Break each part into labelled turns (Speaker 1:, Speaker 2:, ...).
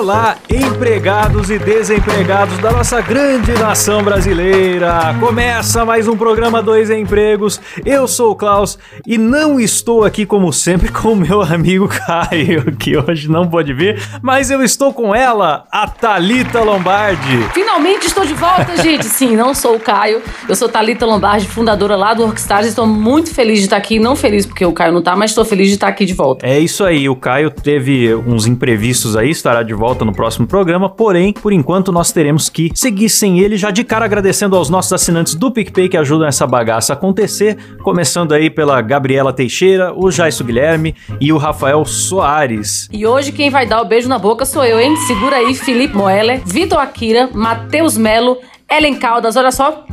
Speaker 1: Olá, empregados e desempregados da nossa grande nação brasileira. Começa mais um programa Dois Empregos. Eu sou o Klaus e não estou aqui como sempre com o meu amigo Caio, que hoje não pode vir, mas eu estou com ela, a Talita Lombardi.
Speaker 2: Finalmente estou de volta, gente. Sim, não sou o Caio. Eu sou Talita Lombardi, fundadora lá do Workstars. Estou muito feliz de estar aqui, não feliz porque o Caio não tá, mas estou feliz de estar aqui de volta.
Speaker 1: É isso aí, o Caio teve uns imprevistos aí, estará de volta no próximo programa, porém, por enquanto nós teremos que seguir sem ele, já de cara agradecendo aos nossos assinantes do PicPay que ajudam essa bagaça a acontecer, começando aí pela Gabriela Teixeira, o Jaisso Guilherme e o Rafael Soares.
Speaker 2: E hoje quem vai dar o beijo na boca sou eu, hein? Segura aí, Felipe Moeller, Vitor Akira, Matheus Melo, Ellen Caldas, olha só.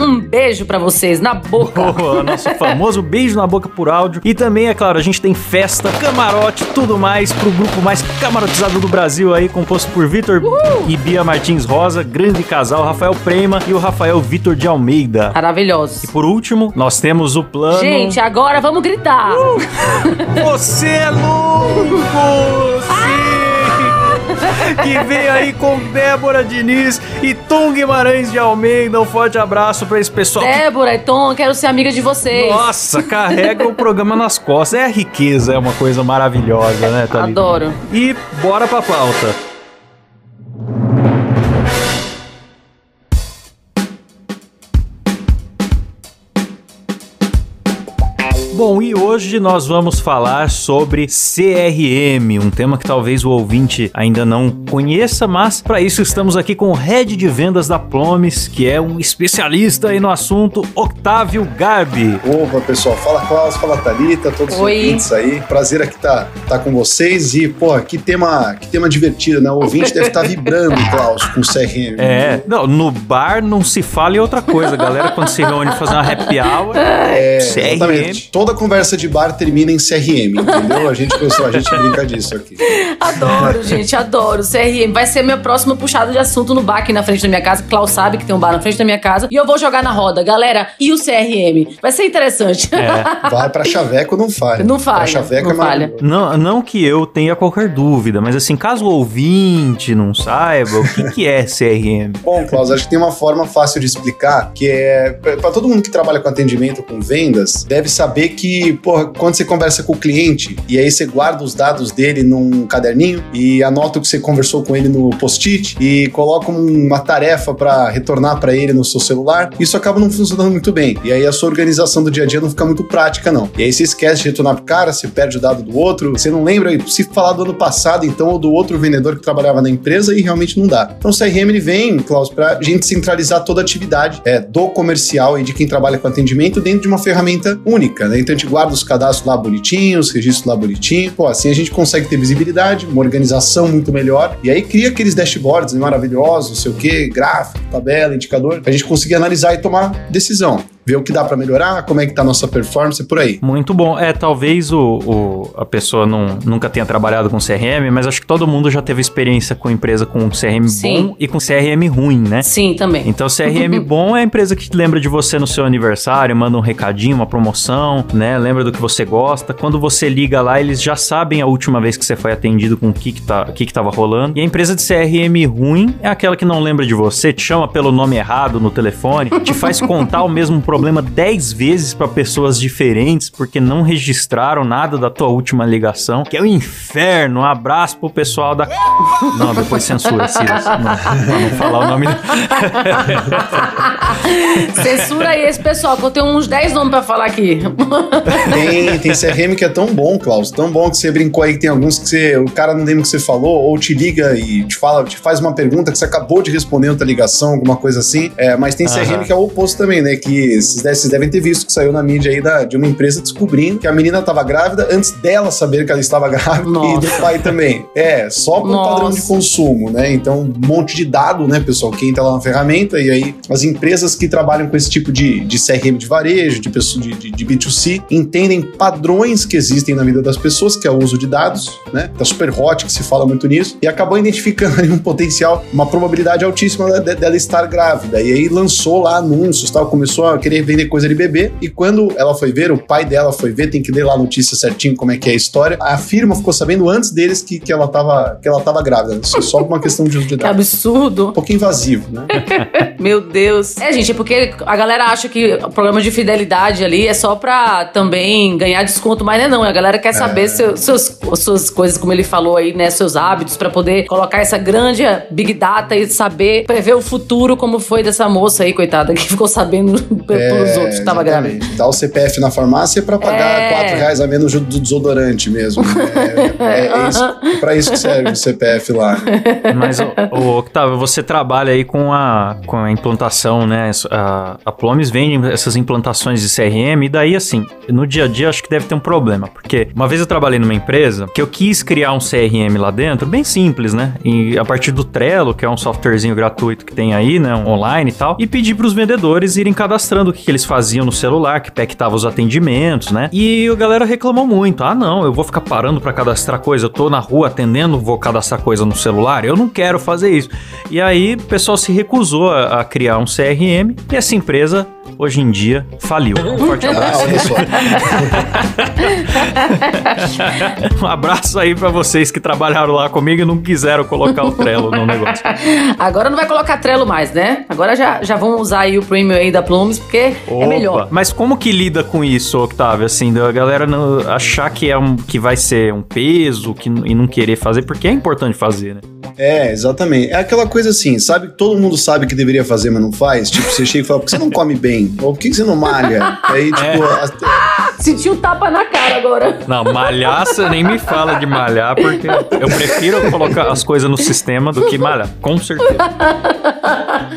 Speaker 2: Um beijo pra vocês na boca.
Speaker 1: Boa, nosso famoso beijo na boca por áudio. E também, é claro, a gente tem festa, camarote, tudo mais pro grupo mais camarotizado do Brasil aí, composto por Vitor e Bia Martins Rosa, grande casal, Rafael Prema e o Rafael Vitor de Almeida.
Speaker 2: Maravilhosos.
Speaker 1: E por último, nós temos o plano.
Speaker 2: Gente, agora vamos gritar.
Speaker 1: Você é louco! Sim! Que veio aí com Débora Diniz e Tom Guimarães de Almeida. Um forte abraço pra esse pessoal.
Speaker 2: Débora e Tom, quero ser amiga de vocês.
Speaker 1: Nossa, carrega o programa nas costas. É a riqueza, é uma coisa maravilhosa, né, Thalita?
Speaker 2: Adoro.
Speaker 1: E bora pra pauta. E hoje nós vamos falar sobre CRM, um tema que talvez o ouvinte ainda não conheça, mas para isso estamos aqui com o head de vendas da Plomes, que é um especialista aí no assunto, Octávio Garbi.
Speaker 3: Opa, pessoal. Fala Klaus, fala Thalita, todos os
Speaker 2: Oi.
Speaker 3: ouvintes aí. Prazer aqui estar tá, com vocês. E, porra, que tema, que tema divertido, né? O ouvinte deve estar vibrando, Klaus, com o CRM.
Speaker 1: É, não, no bar não se fala em outra coisa. Galera, quando se reúne fazer uma happy hour,
Speaker 3: É,
Speaker 1: CRM.
Speaker 3: exatamente. Toda conversa de bar termina em CRM, entendeu? A gente, pessoal, a gente brinca disso aqui.
Speaker 2: Adoro, gente, adoro. CRM vai ser minha próxima puxada de assunto no bar aqui na frente da minha casa. Klaus sabe que tem um bar na frente da minha casa. E eu vou jogar na roda. Galera, e o CRM? Vai ser interessante.
Speaker 1: É.
Speaker 3: Vai pra Chaveco, não falha.
Speaker 2: Não falha,
Speaker 3: Pra Chaveco
Speaker 2: não
Speaker 3: é
Speaker 2: falha.
Speaker 1: Não, não que eu tenha qualquer dúvida, mas assim, caso o ouvinte não saiba, o que, que é CRM?
Speaker 3: Bom, Klaus, acho que tem uma forma fácil de explicar, que é para todo mundo que trabalha com atendimento, com vendas, deve saber que, porra, quando você conversa com o cliente e aí você guarda os dados dele num caderninho e anota o que você conversou com ele no post-it e coloca uma tarefa para retornar para ele no seu celular, isso acaba não funcionando muito bem. E aí a sua organização do dia a dia não fica muito prática, não. E aí você esquece de retornar pro cara, você perde o dado do outro, você não lembra se falar do ano passado, então, ou do outro vendedor que trabalhava na empresa e realmente não dá. Então o CRM ele vem, Klaus, pra gente centralizar toda a atividade é, do comercial e de quem trabalha com atendimento dentro de uma ferramenta única, né? Então a gente guarda os cadastros lá bonitinhos, registros lá bonitinho. Pô, assim a gente consegue ter visibilidade, uma organização muito melhor. E aí cria aqueles dashboards maravilhosos, não sei o quê, gráfico, tabela, indicador, pra gente conseguir analisar e tomar decisão. Ver o que dá pra melhorar, como é que tá a nossa performance, por aí.
Speaker 1: Muito bom. É, talvez o, o- a pessoa não, nunca tenha trabalhado com CRM, mas acho que todo mundo já teve experiência com empresa com CRM
Speaker 2: Sim.
Speaker 1: bom e com CRM ruim, né?
Speaker 2: Sim, também.
Speaker 1: Então, CRM bom é a empresa que lembra de você no seu aniversário, manda um recadinho, uma promoção, né? Lembra do que você gosta. Quando você liga lá, eles já sabem a última vez que você foi atendido com o que que, tá, o que que tava rolando. E a empresa de CRM ruim é aquela que não lembra de você, te chama pelo nome errado no telefone, te faz contar o mesmo problema 10 vezes pra pessoas diferentes porque não registraram nada da tua última ligação, que é o inferno. Um abraço pro pessoal da... Não, depois censura, Silas. Não, pra não falar o nome...
Speaker 2: Censura aí esse pessoal, que eu tenho uns 10 nomes pra falar aqui.
Speaker 3: Tem, tem CRM que é tão bom, Klaus, tão bom que você brincou aí que tem alguns que você, o cara não lembra o que você falou, ou te liga e te fala, te faz uma pergunta que você acabou de responder outra ligação, alguma coisa assim. É, mas tem CRM
Speaker 1: Aham.
Speaker 3: que é o oposto também, né? Que vocês, vocês devem ter visto que saiu na mídia aí da, de uma empresa descobrindo que a menina estava grávida antes dela saber que ela estava grávida
Speaker 2: Nossa.
Speaker 3: e do pai também. É, só por
Speaker 2: Nossa.
Speaker 3: padrão de consumo, né? Então, um monte de dado, né, pessoal, que entra lá na ferramenta e aí as empresas que trabalham com esse tipo de, de CRM de varejo, de, pessoa, de, de, de B2C, entendem padrões que existem na vida das pessoas, que é o uso de dados, né? Tá super hot que se fala muito nisso, e acabou identificando aí um potencial, uma probabilidade altíssima de- dela estar grávida. E aí lançou lá anúncios, tal, começou a querer vender coisa de bebê, e quando ela foi ver, o pai dela foi ver, tem que ler lá a notícia certinho como é que é a história. A firma ficou sabendo antes deles que, que, ela, tava, que ela tava grávida. Isso é só uma questão de uso de
Speaker 2: Que absurdo.
Speaker 3: Um pouco invasivo, né?
Speaker 2: Meu Deus. É, gente, é porque a galera acha que o programa de fidelidade ali é só pra também ganhar desconto, mas não é não. A galera quer saber seu- seus, suas coisas, como ele falou aí, né? Seus hábitos, pra poder colocar essa grande big data e saber prever o futuro, como foi dessa moça aí, coitada, que ficou sabendo pelos outros que tava grávida.
Speaker 3: É. Dá o CPF na farmácia pra pagar
Speaker 2: É.
Speaker 3: 4 reais a menos do desodorante mesmo. É, é, é isso, é pra isso que serve o CPF lá.
Speaker 1: Mas, ô, Octavio, você trabalha aí com a, com a implantação, né? A, a Plomes vende essas implantações de CRM, e daí, assim, no dia a dia acho que deve ter um problema. Porque uma vez eu trabalhei numa empresa que eu quis criar um CRM lá dentro, bem simples, né? E a partir do Trello, que é um softwarezinho gratuito que tem aí, né? Online e tal, e pedi pros vendedores irem cadastrando o que, que eles faziam no celular, que paquetava os atendimentos, né? E a galera reclamou muito. Ah, não, eu vou ficar parando pra cadastrar coisa, eu tô na rua atendendo, vou cadastrar coisa no celular, eu não quero fazer isso. E aí o pessoal se recusou a, a criar um CRM e essa empresa hoje em dia faliu. Um forte abraço.
Speaker 3: só.
Speaker 1: um abraço aí pra vocês que trabalharam lá comigo e não quiseram colocar o Trello no negócio.
Speaker 2: Agora não vai colocar Trello mais, né? Agora já, já vão usar aí o premium aí da Plumes, porque é
Speaker 1: Opa.
Speaker 2: melhor.
Speaker 1: Mas como que lida com isso, Octavio? Assim, da galera não achar que é um que vai ser um peso que, e não querer fazer, porque é importante fazer, né?
Speaker 3: É, exatamente. É aquela coisa assim, sabe? Todo mundo sabe que deveria fazer, mas não faz. Tipo, você chega e fala, por que você não come bem? Ou por que você não malha? Aí, tipo, as-
Speaker 2: Sentiu tapa na cara agora.
Speaker 1: Não, malhar, você nem me fala de malhar, porque eu prefiro colocar as coisas no sistema do que malhar, com certeza.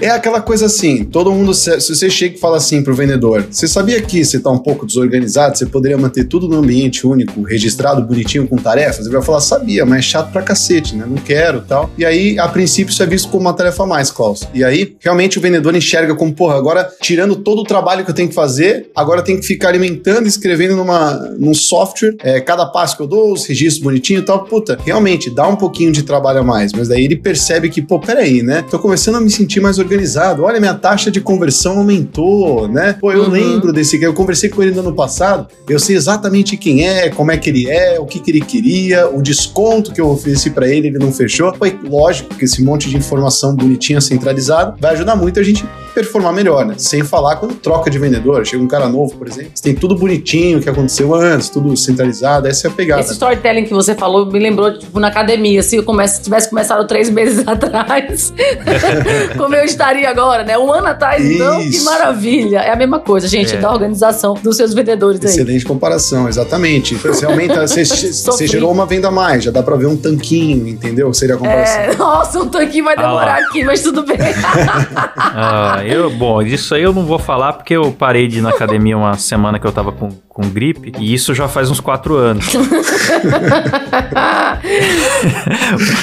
Speaker 3: é aquela coisa assim, todo mundo, se você chega e fala assim pro vendedor, você sabia que você tá um pouco desorganizado, você poderia manter tudo no ambiente único, registrado, bonitinho, com tarefas? Ele vai falar, sabia, mas é chato pra cacete, né? Não quero tal. E aí, a princípio, isso é visto como uma tarefa a mais, Klaus. E aí, realmente, o vendedor enxerga como, porra, agora, tirando todo o trabalho que eu tenho que fazer, agora eu tenho que ficar alimentando e escrevendo numa, num software, é, cada passo que eu dou, os registros bonitinhos e tal. Puta, realmente, dá um pouquinho de trabalho a mais, mas daí ele percebe que, pô, peraí, né? Tô começando a me sentir mais organizado. Olha, minha taxa de conversão aumentou, né? Pô, eu
Speaker 2: Uhum.
Speaker 3: lembro desse que eu conversei com ele no ano passado, eu sei exatamente quem é, como é que ele é, o que, que ele queria, o desconto que eu ofereci pra ele, ele não fechou. Foi lógico que esse monte de informação bonitinha, centralizada, vai ajudar muito a gente performar melhor, né? Sem falar quando troca de vendedor, chega um cara novo, por exemplo, você tem tudo bonitinho que aconteceu antes, tudo centralizado, essa é a pegada.
Speaker 2: Esse storytelling que você falou me lembrou, tipo, na academia. Se eu comece, tivesse começado três meses atrás, como eu estaria agora, né? Um ano atrás, então, que
Speaker 3: Isso.
Speaker 2: maravilha. É a mesma coisa, gente,
Speaker 1: É.
Speaker 2: da organização dos seus vendedores aí.
Speaker 3: Excelente comparação, exatamente. Então, você aumenta, você, você gerou uma venda a mais, já dá pra ver um tanquinho, entendeu? Seria a comparação.
Speaker 2: É, nossa, um tanquinho vai
Speaker 1: Ah
Speaker 2: demorar
Speaker 1: lá.
Speaker 2: aqui, mas tudo bem.
Speaker 1: Ah, eu, bom, isso aí eu não vou falar porque eu parei de ir na academia uma semana que eu tava com, com gripe e isso já faz uns quatro anos.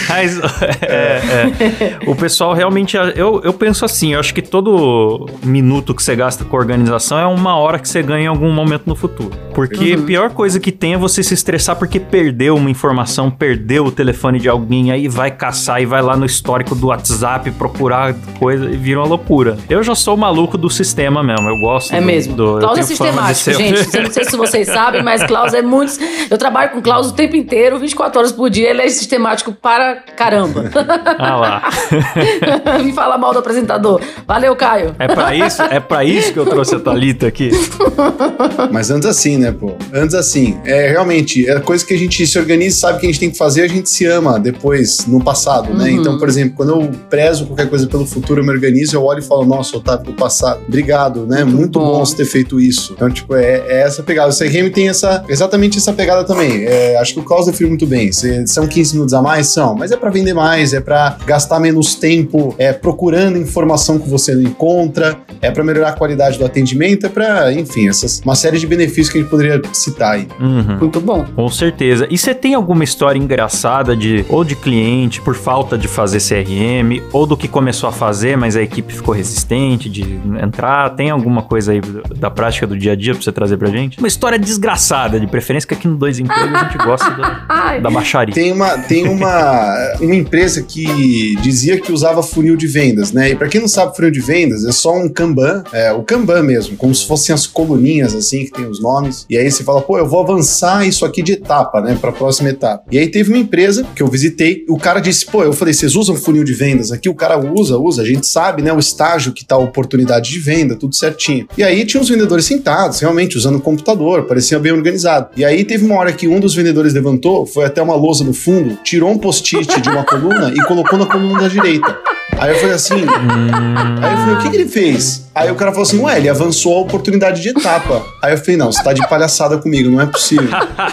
Speaker 1: Mas é, é, o pessoal realmente. Eu, eu penso assim, eu acho que todo minuto que você gasta com organização é uma hora que você ganha em algum momento no futuro. Porque a pior coisa que tem é você se estressar porque perdeu uma informação, perdeu o telefone de alguém, aí vai caçar e vai lá no histórico do WhatsApp procurar coisa e vira uma loucura. Eu já sou maluco do sistema mesmo, eu gosto
Speaker 2: É
Speaker 1: do-
Speaker 2: mesmo.
Speaker 1: do,
Speaker 2: Klaus é sistemático, gente. Eu não sei se vocês sabem, mas Klaus é muito. Eu trabalho com Klaus o tempo inteiro, 24 horas por dia. Ele é sistemático para caramba.
Speaker 1: ah lá.
Speaker 2: Me fala mal do apresentador. Valeu, Caio.
Speaker 1: É pra isso, é para isso que eu trouxe a Thalita aqui.
Speaker 3: Mas antes assim, né, pô? Antes assim. É realmente, é coisa que a gente se organiza, sabe que a gente tem que fazer, a gente se ama depois, no passado, né?
Speaker 2: Uhum.
Speaker 3: Então, por exemplo, quando eu prezo qualquer coisa pelo futuro, eu me organizo, eu olho e falo, nossa, nossa, Otávio do passado. Obrigado, né?
Speaker 2: Muito
Speaker 3: Muito,
Speaker 2: bom.
Speaker 3: bom. você ter feito isso. Então, tipo, é, é essa pegada. O CRM tem essa, exatamente essa pegada também. É, acho que o Klaus definiu muito bem. Cê- são 15 minutos a mais? São, mas é pra vender mais, é pra gastar menos tempo é, procurando informação que você não encontra, é pra melhorar a qualidade do atendimento, é pra, enfim, essas, uma série de benefícios que a gente poderia citar aí.
Speaker 1: Uhum.
Speaker 2: Muito bom.
Speaker 1: Com certeza. E você tem alguma história engraçada de ou de cliente por falta de fazer CRM, ou do que começou a fazer, mas a equipe ficou resistente de entrar? Tem alguma coisa aí da prática do dia a dia pra você trazer pra gente? Uma história desgraçada, de preferência que aqui no Dois Empregos a gente gosta da, da baixaria.
Speaker 3: Tem uma, tem uma, uma empresa que dizia que usava funil de vendas, né? E pra quem não sabe, funil de vendas é só um Kanban, é, o Kanban mesmo, como se fossem as coluninhas assim, que tem os nomes. E aí você fala, pô, eu vou avançar isso aqui de etapa, né? Pra próxima etapa. E aí teve uma empresa que eu visitei, o cara disse, pô, eu falei, vocês usam funil de vendas aqui? O cara usa, usa, a gente sabe, né? O estágio que tá a oportunidade de venda, tudo certinho. E aí tinha os vendedores sentados, realmente, usando o computador, parecia bem organizado. E aí teve uma hora que um dos vendedores levantou, foi até uma lousa no fundo, tirou um post-it de uma coluna e colocou na coluna da direita. Aí eu falei assim. Aí eu falei, o que, que ele fez? Aí o cara falou assim, ué, ele avançou a oportunidade de etapa. Aí eu falei, não, você tá de palhaçada comigo, não é possível.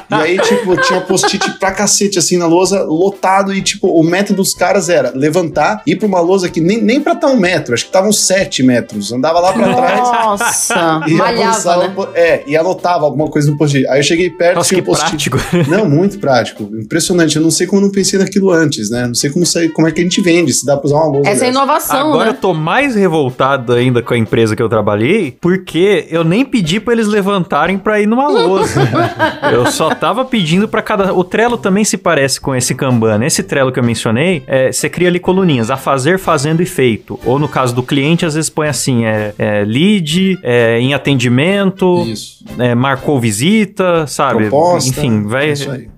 Speaker 3: E aí, tipo, tinha post-it pra cacete, assim, na lousa, lotado, e, tipo, o método dos caras era levantar, ir pra uma lousa que nem, nem pra estar um metro, acho que tava uns sete metros. Andava lá pra trás.
Speaker 2: Nossa,
Speaker 3: E
Speaker 2: malhava,
Speaker 3: avançava,
Speaker 2: né?
Speaker 3: é, e anotava alguma coisa no post-it. Aí eu cheguei perto,
Speaker 1: Nossa,
Speaker 3: tinha
Speaker 1: que
Speaker 3: um post-it.
Speaker 1: prático.
Speaker 3: Não, muito prático. Impressionante. Eu não sei como eu não pensei naquilo antes, né? Não sei como, como é que a gente vende, se dá pra usar uma lousa.
Speaker 2: Essa é inovação,
Speaker 1: Agora eu
Speaker 2: né?
Speaker 1: tô mais revoltado ainda com a empresa que eu trabalhei, porque eu nem pedi pra eles levantarem pra ir numa lousa. eu só tava pedindo pra cada. O Trello também se parece com esse Kanban. Esse Trello que eu mencionei, é, você cria ali coluninhas, a fazer, fazendo e feito. Ou no caso do cliente, às vezes põe assim: é, é lead, é, em atendimento, é, marcou visita, sabe?
Speaker 3: Proposta,
Speaker 1: Enfim, vai,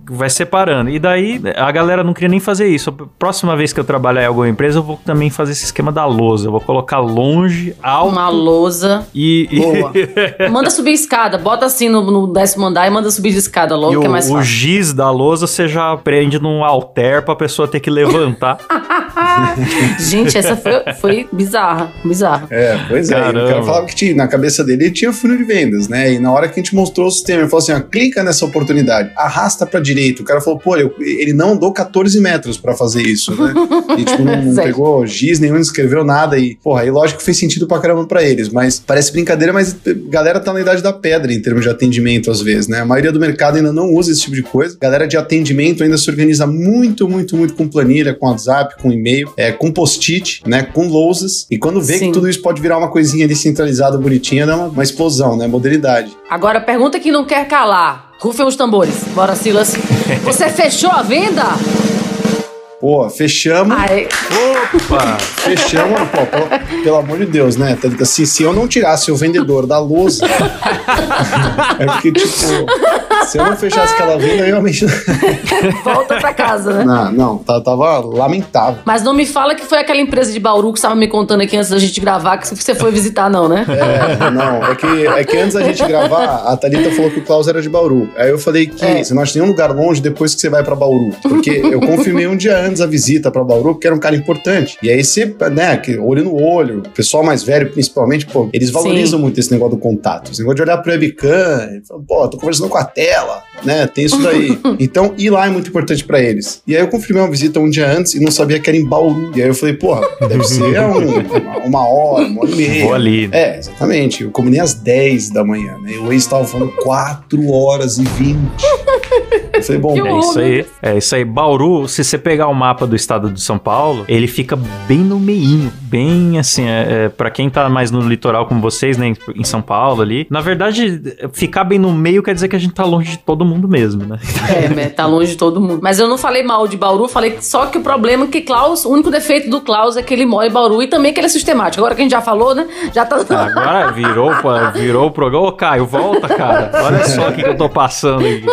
Speaker 1: vai separando. E daí a galera não queria nem fazer isso. Próxima vez que eu trabalhar em alguma empresa, eu vou também fazer esse esquema da lousa. Eu vou colocar longe, alto
Speaker 2: Uma lousa.
Speaker 1: e.
Speaker 2: Boa. Manda subir escada. Bota assim no, no décimo andar e manda subir de escada logo,
Speaker 1: E
Speaker 2: que é
Speaker 1: o,
Speaker 2: mais
Speaker 1: o
Speaker 2: fácil.
Speaker 1: giz da lousa você já prende num alter pra pessoa ter que levantar.
Speaker 2: Gente, essa foi, foi bizarra. Bizarra.
Speaker 3: É, pois é. E O
Speaker 1: Caramba.
Speaker 3: cara falava que tinha, na cabeça dele ele tinha funil de vendas, né? E na hora que a gente mostrou o sistema, ele falou assim: ó, clica nessa oportunidade, arrasta pra direita. O cara falou, pô, eu- ele não andou 14 metros pra fazer isso, né? E tipo, não, não pegou giz nenhum, não escreveu nada. E, porra, aí lógico que fez sentido pra caramba pra eles, mas parece brincadeira, mas a galera tá na idade da pedra em termos de atendimento às vezes, né? A maioria do mercado ainda não usa esse tipo de coisa. Galera de atendimento ainda se organiza muito, muito, muito com planilha, com WhatsApp, com e-mail, é, com post-it, né? Com lousas. E quando vê
Speaker 2: Sim.
Speaker 3: que tudo isso pode virar uma coisinha ali centralizada, bonitinha, dá uma, uma explosão, né? Modernidade.
Speaker 2: Agora, pergunta que não quer calar. Rufem os tambores. Bora, Silas. Você fechou a venda?
Speaker 3: Pô, fechamos.
Speaker 2: Ai,
Speaker 1: Opa!
Speaker 3: Fechamos, pô, pelo, pelo amor de Deus, né? Assim, se eu não tirasse o vendedor da lousa, é porque, tipo, se eu não fechasse aquela venda, eu realmente.
Speaker 2: volta pra casa, né?
Speaker 3: Não, não, tá- tava lamentável.
Speaker 2: Mas não me fala que foi aquela empresa de Bauru que você estava me contando aqui antes da gente gravar que você foi visitar, não, né?
Speaker 3: É, não, é que, é que antes da gente gravar, a Thalita falou que o Klaus era de Bauru. Aí eu falei que
Speaker 2: É.
Speaker 3: você não acha nenhum lugar longe depois que você vai pra Bauru. Porque eu confirmei um dia antes a visita pra Bauru, porque era um cara importante. E aí você, né, que olho no olho, o pessoal mais velho principalmente, pô, eles valorizam muito esse negócio do contato. Esse negócio de olhar pro webcam, e falar, pô, tô conversando com a tela, né, tem isso daí. então, ir lá é muito importante pra eles. E aí eu confirmei uma visita um dia antes e não sabia que era em Bauru. E aí eu falei, porra, deve ser um- uma hora, uma hora e meia.
Speaker 1: Vou ali.
Speaker 3: É, exatamente. Eu combinei às 10 da manhã, né? E o ex estava falando 4 horas e 20. Eu falei, bom,
Speaker 2: Que
Speaker 1: É isso aí. É isso aí. Bauru, se você pegar o mapa do estado de São Paulo, ele fica bem no meinho. Bem assim, é, é, para quem tá mais no litoral como vocês, né, em- São Paulo ali. Na verdade, ficar bem no meio quer dizer que a gente tá longe de todo mundo mesmo, né?
Speaker 2: É, né? Tá longe de todo mundo. Mas eu não falei mal de Bauru, falei que- só que o problema é que Klaus, o único defeito do Klaus é que ele mora em Bauru e também que ele é sistemático. Agora que a gente já falou, né? Já tá.
Speaker 1: Agora virou, virou o programa. Ô, Caio, volta, cara. Olha só o que, que eu tô passando aqui.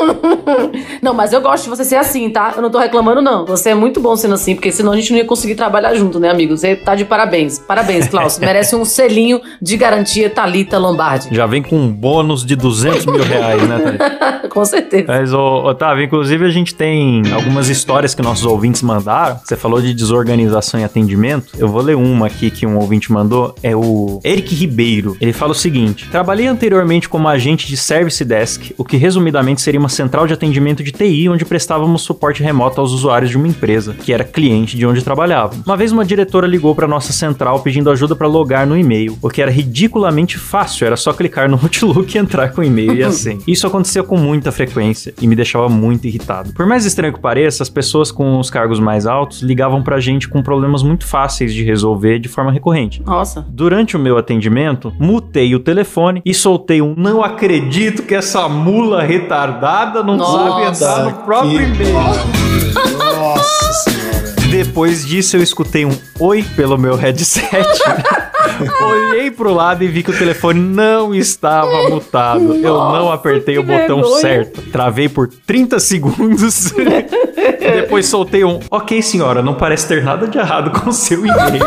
Speaker 2: Não, mas eu gosto de você ser assim, tá? Eu não tô reclamando, não. Você é muito bom sendo assim, porque senão a gente não ia conseguir trabalhar junto, né, amigo? Você tá de parabéns. Parabéns, Klaus. Merece um selinho de garantia Thalita Lombardi.
Speaker 1: Já vem com um bônus de 200 mil reais, né, Thalita?
Speaker 2: Com certeza.
Speaker 1: Mas, ô, Otávio, inclusive a gente tem algumas histórias que nossos ouvintes mandaram. Você falou de desorganização e atendimento. Eu vou ler uma aqui que um ouvinte mandou. É o Eric Ribeiro. Ele fala o seguinte: Trabalhei anteriormente como agente de Service Desk, o que resumidamente seria uma central de atendimento de TI onde prestávamos suporte remoto aos usuários de uma empresa, que era cliente de onde trabalhava. Uma vez uma diretora ligou para nossa central pedindo ajuda para logar no e-mail, o que era ridiculamente fácil, era só clicar no Outlook e entrar com o e-mail e assim. Isso acontecia com muita frequência e me deixava muito irritado. Por mais estranho que pareça, as pessoas com os cargos mais altos ligavam pra gente com problemas muito fáceis de resolver de forma recorrente.
Speaker 2: Nossa.
Speaker 1: Durante o meu atendimento, mutei o telefone e soltei um não acredito que essa mula retardada não sabe
Speaker 2: Nossa,
Speaker 1: no próprio e-mail.
Speaker 3: Nossa senhora.
Speaker 1: Depois disso, eu escutei um oi pelo meu headset. Olhei pro lado e vi que o telefone não estava mutado. eu não apertei o botão
Speaker 2: vergonha.
Speaker 1: certo. Travei por 30 segundos. Depois soltei um Ok, senhora, não parece ter nada de errado com o seu e-mail.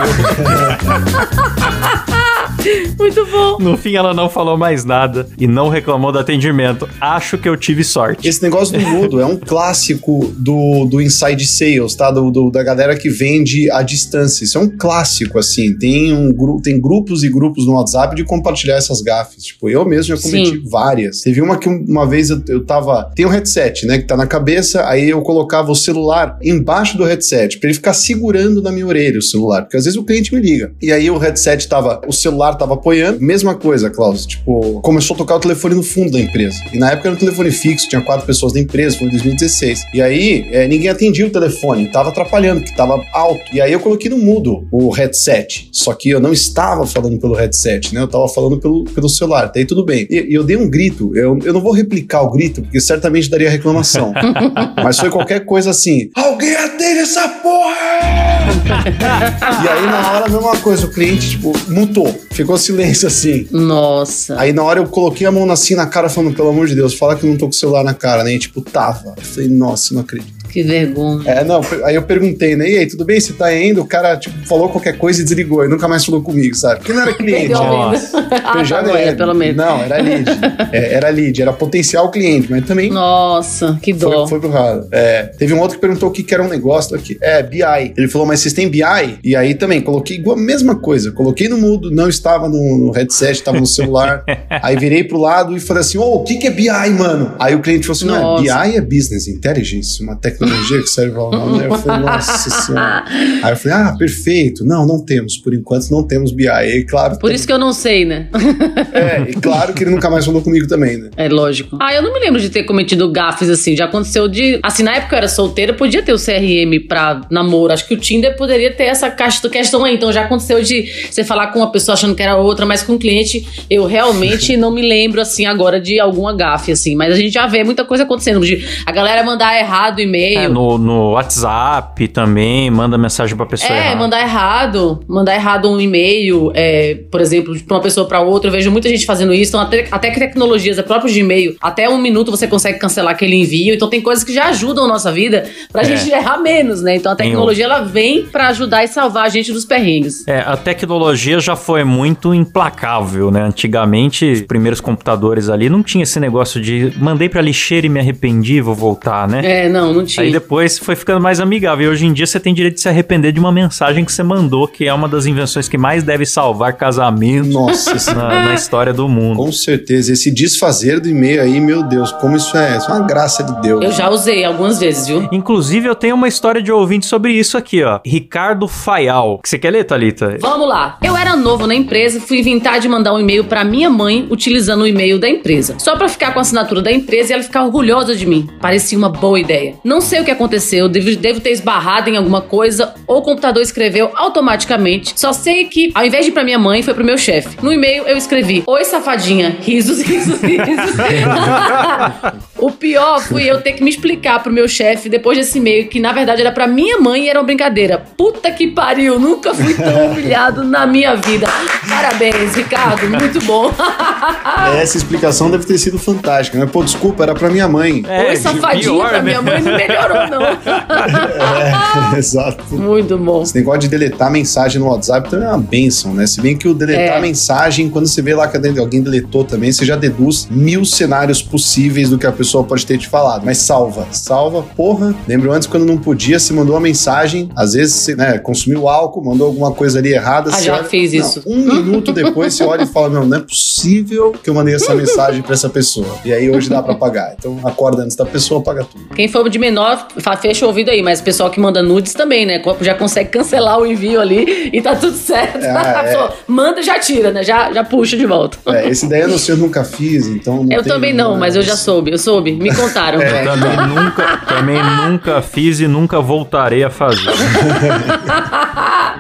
Speaker 2: Muito bom.
Speaker 1: No fim, ela não falou mais nada e não reclamou do atendimento. Acho que eu tive sorte.
Speaker 3: Esse negócio do mudo é um clássico do, do inside sales, tá? Do, do- da galera que vende à distância. Isso é um clássico, assim. Tem, um, gru- tem grupos e grupos no WhatsApp de compartilhar essas gafes. Tipo, eu mesmo já cometi
Speaker 2: Sim.
Speaker 3: várias. Teve uma que um- uma vez eu, eu tava. Tem um headset, né? Que tá na cabeça, aí eu colocava o celular embaixo do headset, pra ele ficar segurando na minha orelha o celular. Porque às vezes o cliente me liga. E aí o headset tava. O celular tava apoiando. Mesma coisa, Klaus. Tipo, começou a tocar o telefone no fundo da empresa. E na época era um telefone fixo, tinha quatro pessoas da empresa, foi em 2016. E aí é, ninguém atendia o telefone, tava atrapalhando, porque tava alto. E aí eu coloquei no mudo o headset. Só que eu não estava falando pelo headset, né? Eu tava falando pelo, pelo celular. Até aí tudo bem. E, e eu dei um grito. Eu, eu não vou replicar o grito, porque certamente daria reclamação. Mas foi qualquer coisa assim: alguém atende essa porra! e aí na hora a mesma coisa, o cliente, tipo, mutou. Ficou silêncio assim.
Speaker 2: Nossa.
Speaker 3: Aí na hora eu coloquei a mão assim na cara, falando, pelo amor de Deus, fala que eu não tô com o celular na cara, né? E tipo, tava. Eu falei, nossa, não acredito.
Speaker 2: Que vergonha.
Speaker 3: É, não, aí eu perguntei, né? E aí, tudo bem? Você tá indo? O cara, tipo, falou qualquer coisa e desligou, e nunca mais falou comigo, sabe? Porque não era cliente.
Speaker 2: Perdeu a venda. ah,
Speaker 3: já
Speaker 2: tá,
Speaker 3: ganhei.
Speaker 2: ganha, pelo menos.
Speaker 3: Não, era lead. É, era lead, era potencial cliente, mas também
Speaker 2: Nossa, que dó.
Speaker 3: foi, foi pro ralo. É, teve um outro que perguntou o que, que era um negócio aqui. É, BI. Ele falou, mas vocês têm BI? E aí também, coloquei igual a mesma coisa. Coloquei no mudo, não estava no, no headset, estava no celular. aí virei pro lado e falei assim, ô, o que, que é BI, mano? Aí o cliente falou assim, não,
Speaker 2: Nossa.
Speaker 3: BI é Business Intelligence, uma tecnologia que serve ao... Eu falei, nossa senhora. Aí eu falei, ah, perfeito. Não, não temos. Por enquanto não temos BI. E claro...
Speaker 2: Por isso que eu não sei, né?
Speaker 3: É, e claro que ele nunca mais falou comigo também, né?
Speaker 2: É lógico. Ah, eu não me lembro de ter cometido gafes assim. Já aconteceu de. Assim, na época eu era solteira, podia ter o CRM pra namoro. Acho que o Tinder poderia ter essa questão aí. Então já aconteceu de você falar com uma pessoa achando que era outra, mas com um cliente eu realmente não me lembro, assim, agora de alguma gafe, assim. Mas a gente já vê muita coisa acontecendo. De a galera mandar errado o e-mail.
Speaker 1: É, no, no WhatsApp também, manda mensagem pra pessoa
Speaker 2: É,
Speaker 1: errada.
Speaker 2: mandar errado, mandar errado um e-mail, é, por exemplo, pra uma pessoa pra outra. Eu vejo muita gente fazendo isso. Então, até, até que tecnologias, é próprio de e-mail, até um minuto você consegue cancelar aquele envio. Então, tem coisas que já ajudam a nossa vida pra
Speaker 1: É.
Speaker 2: gente errar menos, né? Então, a tecnologia, ela vem pra ajudar e salvar a gente dos perrengues.
Speaker 1: É, a tecnologia já foi muito implacável, né? Antigamente, os primeiros computadores ali não tinha esse negócio de mandei pra lixeira e me arrependi, vou voltar, né?
Speaker 2: É, não, não tinha.
Speaker 1: Aí depois foi ficando mais amigável. E hoje em dia você tem direito de se arrepender de uma mensagem que você mandou, que é uma das invenções que mais deve salvar casamentos
Speaker 3: Nossa
Speaker 1: na, na história do mundo.
Speaker 3: Com certeza. Esse desfazer do e-mail aí, meu Deus, como isso é, isso é uma graça de Deus.
Speaker 2: Eu já usei algumas vezes, viu?
Speaker 1: Inclusive, eu tenho uma história de ouvinte sobre isso aqui, ó. Ricardo Faial. Que você quer ler, Thalita?
Speaker 2: Vamos lá. Eu era novo na empresa e fui inventar de mandar um e-mail pra minha mãe utilizando o e-mail da empresa. Só pra ficar com a assinatura da empresa e ela ficar orgulhosa de mim. Parecia uma boa ideia. Não sei o que aconteceu, devo, devo ter esbarrado em alguma coisa ou o computador escreveu automaticamente. Só sei que, ao invés de ir pra minha mãe, foi pro meu chefe. No e-mail eu escrevi: Oi, safadinha. Risos, risos, risos. o pior foi eu ter que me explicar pro meu chefe depois desse e-mail que na verdade era pra minha mãe e era uma brincadeira. Puta que pariu, nunca fui tão humilhado na minha vida. Parabéns, Ricardo, muito bom.
Speaker 3: Essa explicação deve ter sido fantástica, né? Pô, desculpa, era pra minha mãe.
Speaker 2: Oi, safadinha,
Speaker 1: pior,
Speaker 2: pra
Speaker 1: né?
Speaker 2: minha mãe não melhorou, não.
Speaker 3: É, exato.
Speaker 2: Muito bom.
Speaker 3: Esse negócio de deletar mensagem no WhatsApp também é uma benção, né? Se bem que o deletar
Speaker 2: É.
Speaker 3: mensagem, quando você vê lá que alguém deletou também, você já deduz mil cenários possíveis do que a pessoa pode ter te falado. Mas salva, salva, porra. Lembro antes quando não podia, você mandou uma mensagem, às vezes você né, consumiu álcool, mandou alguma coisa ali errada.
Speaker 2: Ah, já
Speaker 3: olha-
Speaker 2: fiz
Speaker 3: Não,
Speaker 2: isso.
Speaker 3: Um minuto depois você olha e fala: Não, não é possível que eu mandei essa mensagem pra essa pessoa. E aí hoje dá pra pagar. Então acorda antes da pessoa, paga tudo.
Speaker 2: Quem for de menor, fecha o ouvido aí, mas o pessoal que manda nudes também, né? Já consegue cancelar o envio ali e tá tudo certo.
Speaker 3: É,
Speaker 2: A
Speaker 3: é.
Speaker 2: pessoa manda e já tira, né? Já, já puxa de volta.
Speaker 3: É, esse daí eu não sei, eu nunca fiz, então. não
Speaker 2: eu também não, mas eu já soube, eu soube. Me contaram.
Speaker 3: É.
Speaker 1: Eu também nunca, também nunca fiz e nunca voltarei a fazer.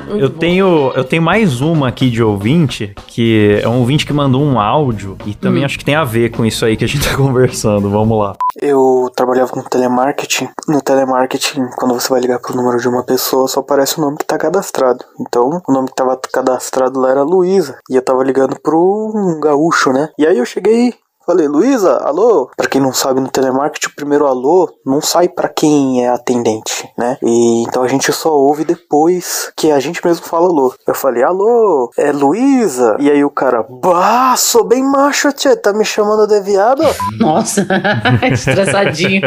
Speaker 1: Eu tenho, eu tenho mais uma aqui de ouvinte, que é um ouvinte que mandou um áudio e também acho que tem a ver com isso aí que a gente tá conversando. Vamos lá.
Speaker 4: Eu trabalhava com telemarketing. No telemarketing, quando você vai ligar pro número de uma pessoa, só aparece o nome que tá cadastrado. Então, o nome que tava cadastrado lá era Luísa. E eu tava ligando pro um gaúcho, né? E aí eu cheguei. Falei, Luísa, alô? Pra quem não sabe, no telemarketing, o primeiro alô não sai pra quem é atendente, né? E então a gente só ouve depois que a gente mesmo fala alô. Eu falei, alô, é Luísa? E aí o cara, bah, sou bem macho, tchê, tá me chamando de viado?
Speaker 2: Nossa, estressadinho.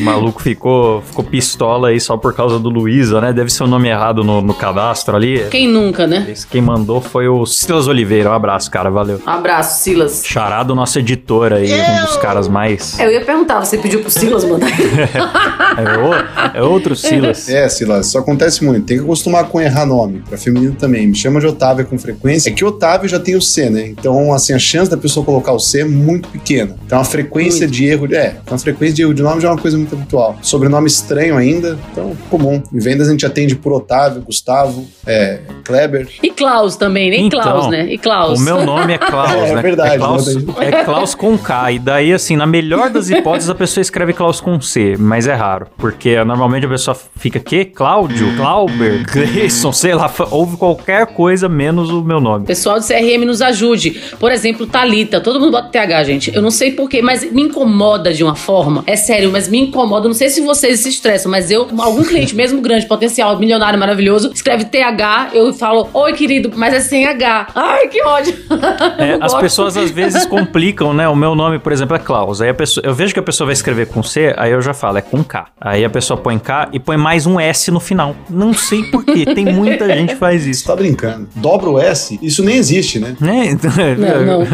Speaker 1: O maluco ficou, ficou pistola aí só por causa do Luísa, né? Deve ser o nome errado no, no cadastro ali.
Speaker 2: Quem nunca, né?
Speaker 1: Esse Quem mandou foi o Silas Oliveira. Um abraço, cara. Valeu.
Speaker 2: Um abraço, Silas.
Speaker 1: Charado, nosso editor aí, um dos caras mais.
Speaker 2: Eu ia perguntar, você pediu pro Silas mandar?
Speaker 1: É, o- é outro Silas.
Speaker 3: É, Silas, isso acontece muito. Tem que acostumar com errar nome. Pra feminino também. Me chama de Otávio com frequência. É que Otávio já tem o C, né? Então, assim, a chance da pessoa colocar o C é muito pequena. Então, a frequência de erro. É, a frequência de erro de nome já é uma coisa muito habitual. Sobrenome estranho ainda. Então, comum. Em vendas a gente atende por Otávio, Gustavo, é, Kleber.
Speaker 2: E Klaus também, nem
Speaker 1: Então,
Speaker 2: Klaus, né? E Klaus.
Speaker 1: O meu nome é Klaus,
Speaker 3: É, é
Speaker 1: né?
Speaker 3: verdade,
Speaker 1: É Klaus, é Klaus com K. E daí, assim, na melhor das hipóteses, a pessoa escreve Klaus com C, mas é raro. Porque normalmente a pessoa fica que? Cláudio, Clauber, Gleison, sei lá, ouve qualquer coisa menos o meu nome.
Speaker 2: Pessoal do CRM nos ajude. Por exemplo, Talita. Todo mundo bota TH, gente. Eu não sei porquê, mas me incomoda de uma forma. É sério, mas me incomoda. Não sei se vocês se estressam, mas eu, algum cliente, mesmo grande, potencial, milionário, maravilhoso, escreve TH, eu falo, oi, querido, mas é sem H. Ai, que ódio.
Speaker 1: É, as pessoas às vezes complicam, né? O meu nome, por exemplo, é Klaus. Aí a pessoa, eu vejo que a pessoa vai escrever com C, aí eu já falo, é com K. Aí a pessoa põe K e põe mais um S no final. Não sei por quê. Tem muita gente que faz
Speaker 3: Você
Speaker 1: isso.
Speaker 3: tá brincando. Dobra o S, isso nem existe, né?
Speaker 1: Né? Então,
Speaker 2: Não, não.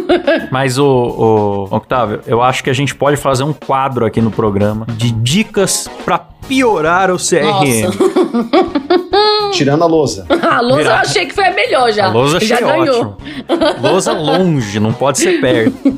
Speaker 1: Mas o, o Octávio, eu acho que a gente pode fazer um quadro aqui no programa de dicas pra piorar o CRM.
Speaker 3: Tirando a lousa.
Speaker 2: A lousa eu achei que foi a melhor já.
Speaker 1: A lousa
Speaker 2: já ganhou.
Speaker 1: ótimo. Lousa longe, não pode ser perto.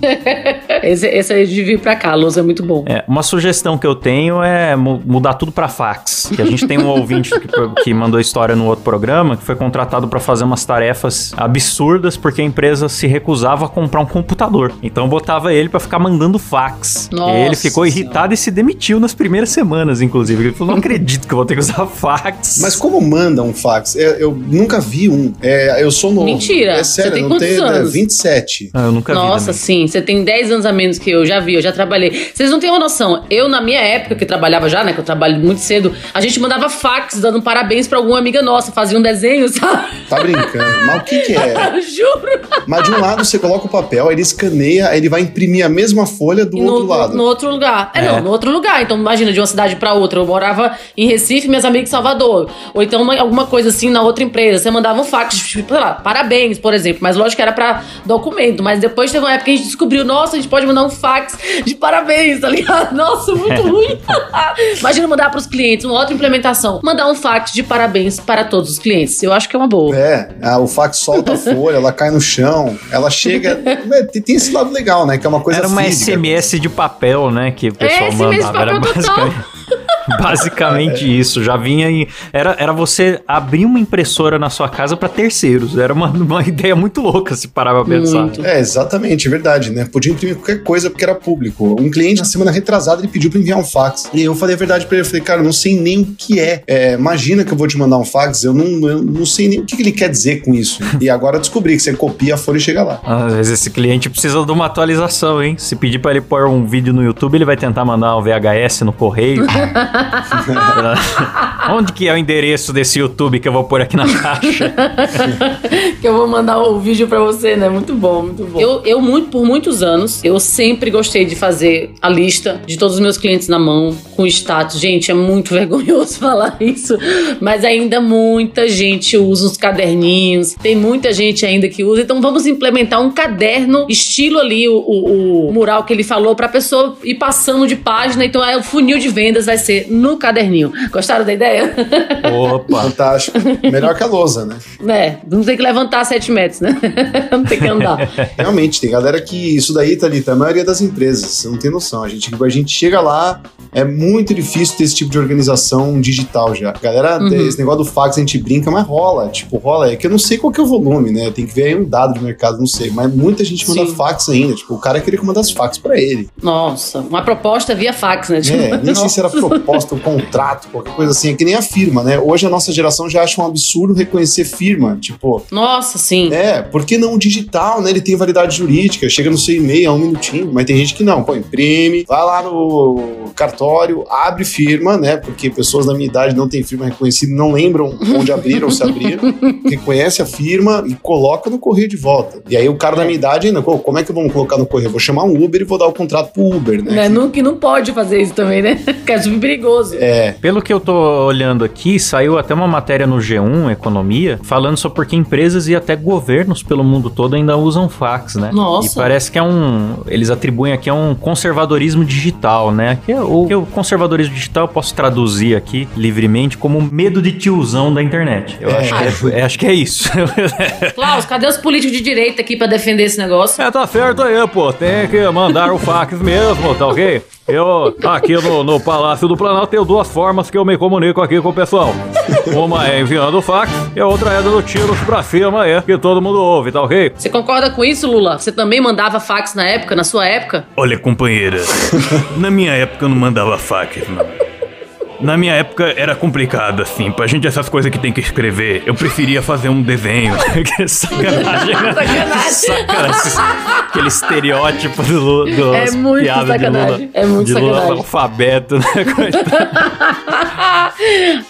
Speaker 2: Esse, esse aí de vir pra cá, a lousa é muito bom.
Speaker 1: É, uma sugestão que eu tenho é mu- mudar tudo pra fax. Que a gente tem um ouvinte que, que mandou história no outro programa que foi contratado pra fazer umas tarefas absurdas porque a empresa se recusava a comprar um computador. Então botava ele pra ficar mandando fax.
Speaker 2: Nossa
Speaker 1: e ele ficou
Speaker 2: Senhora.
Speaker 1: irritado e se demitiu nas primeiras semanas, inclusive. Ele falou: não acredito que eu vou ter que usar fax.
Speaker 3: Mas como manda um fax? É, eu nunca vi um. É, eu sou novo.
Speaker 2: Mentira.
Speaker 3: É sério,
Speaker 2: Você tem
Speaker 3: eu não
Speaker 2: quantos
Speaker 3: tenho. é,
Speaker 2: anos?
Speaker 3: 27.
Speaker 1: Ah, eu nunca vi.
Speaker 2: Nossa, sim, você tem 10 anos a menos que eu, já vi, eu já trabalhei. Vocês não têm uma noção. Eu, na minha época, que trabalhava já, né? Que eu trabalho muito cedo, a gente mandava fax dando parabéns pra alguma amiga nossa, fazia um desenho, sabe?
Speaker 3: Tá brincando. Mas o que, que é?
Speaker 2: Juro.
Speaker 3: Mas de um lado você coloca o papel, aí ele escaneia, aí ele vai imprimir a mesma folha do
Speaker 2: no,
Speaker 3: outro lado.
Speaker 2: no outro lugar. É,
Speaker 1: É.
Speaker 2: não, no outro lugar. Então, imagina, de uma cidade pra outra. Eu morava em Recife, minhas amigas em Salvador. Ou então uma- alguma coisa assim na outra empresa. Você mandava um fax, tipo, sei lá, parabéns, por exemplo. Mas lógico que era pra documento. Mas depois teve uma época que a gente descobriu, nossa, a gente pode pode mandar um fax de parabéns, tá ligado? Nossa, muito ruim. Imagina mandar pros clientes, uma outra implementação. Mandar um fax de parabéns para todos os clientes. Eu acho que é uma boa.
Speaker 3: É, a- o fax solta a folha, ela cai no chão, ela chega. É, tem tem esse lado legal, né? Que é uma coisa
Speaker 1: Era uma
Speaker 3: física.
Speaker 1: SMS de papel, né? Que o pessoal
Speaker 2: SMS de
Speaker 1: mandava. Era
Speaker 2: papel total.
Speaker 1: basicamente, basicamente isso. Já vinha em. Era, era você abrir uma impressora na sua casa para terceiros. Era uma, uma ideia muito louca se parar pra pensar.
Speaker 2: Muito.
Speaker 3: É, exatamente, é verdade, né? Podia imprimir qualquer coisa porque era público. Um cliente na semana retrasada ele pediu pra enviar um fax. E eu falei a verdade pra ele, eu falei, cara, eu não sei nem o que é. É, imagina que eu vou te mandar um fax, eu não, eu não sei nem o que, que ele quer dizer com isso. E agora eu descobri que você copia a folha e chega lá.
Speaker 1: Às vezes esse cliente precisa de uma atualização, hein? Se pedir pra ele pôr um vídeo no YouTube, ele vai tentar mandar um VHS no correio. Onde que é o endereço desse YouTube que eu vou pôr aqui na caixa?
Speaker 2: que eu vou mandar o vídeo pra você, né? Muito bom, muito bom. Eu, eu muito, por muitos anos, eu sempre gostei de fazer a lista de todos os meus clientes na mão, com status. Gente, é muito vergonhoso falar isso, mas ainda muita gente usa os caderninhos, tem muita gente ainda que usa, então vamos implementar um caderno, estilo ali o, o- o mural que ele falou, pra pessoa ir passando de página, então é, o funil de vendas vai ser no caderninho. Gostaram da ideia?
Speaker 1: Opa!
Speaker 3: Fantástico. Melhor que a lousa, né?
Speaker 2: É, não tem que levantar sete metros, né? não tem que andar.
Speaker 3: Realmente, tem galera que isso daí, Thalita, a maioria das empresas, você não tem noção. A gente, a gente chega lá, é muito difícil ter esse tipo de organização digital já. Galera,
Speaker 2: Uhum.
Speaker 3: esse negócio do fax a gente brinca, mas rola. Tipo, rola. É que eu não sei qual que é o volume, né? Tem que ver aí um dado de mercado, não sei. Mas muita gente manda
Speaker 2: Sim.
Speaker 3: fax ainda. Tipo, o cara queria que mandasse fax pra ele.
Speaker 2: Nossa, uma proposta via fax, né? Tipo,
Speaker 3: É, nem sei se era proposta, um contrato, qualquer coisa assim. É que nem a firma, né? Hoje a nossa geração já acha um absurdo reconhecer firma. Tipo,
Speaker 2: Nossa, sim.
Speaker 3: é, por que não o digital, né? Ele tem validade jurídica, chega no seu e-mail, é um minutinho, mas tem gente que não, pô, imprime, vai lá no cartório, abre firma, né? Porque pessoas da minha idade não têm firma reconhecida, não lembram onde abriram se abriram, reconhece a firma e coloca no correio de volta. E aí o cara da minha idade ainda, pô, como é que vamos colocar no correio? Vou chamar um Uber e vou dar o contrato pro Uber, né?
Speaker 2: Né? Não, que não pode fazer isso também, né? Que é super perigoso.
Speaker 3: É,
Speaker 1: Pelo que eu tô olhando aqui, saiu até uma matéria no G1 Economia falando sobre porque empresas e até governos pelo mundo todo ainda usam fax, né?
Speaker 2: Nossa.
Speaker 1: E parece que é um. Eles atribuem aqui a um conservadorismo digital, né? Que é o, que o conservadorismo digital eu posso traduzir aqui livremente como medo de tiozão da internet. Eu
Speaker 3: É.
Speaker 1: acho, que é, é- acho que é isso.
Speaker 2: Klaus, cadê os políticos de direita aqui pra defender esse negócio?
Speaker 1: É, tá certo aí, pô. Tem que mandar o fax mesmo, tá ok? Eu, aqui no, no Palácio do Planalto, tenho duas formas que eu me comunico aqui com o pessoal. Uma é enviando fax e a outra é dando tiros pra cima aí, que todo mundo ouve, tá ok?
Speaker 2: Você concorda com isso, Lula? Você também mandava fax na época, na sua época?
Speaker 5: Olha, companheira, na minha época eu não mandava fax, não. Na minha época era complicado, assim. Pra gente essas coisas que tem que escrever, eu preferia fazer um desenho.
Speaker 1: que sacanagem.
Speaker 2: Sacanagem.
Speaker 1: Sacanagem. Aquele estereótipo do, do
Speaker 2: É muito
Speaker 1: piada
Speaker 2: sacanagem.
Speaker 1: de Lula.
Speaker 2: É muito
Speaker 1: de Lula
Speaker 2: sacanagem.
Speaker 1: analfabeto, né?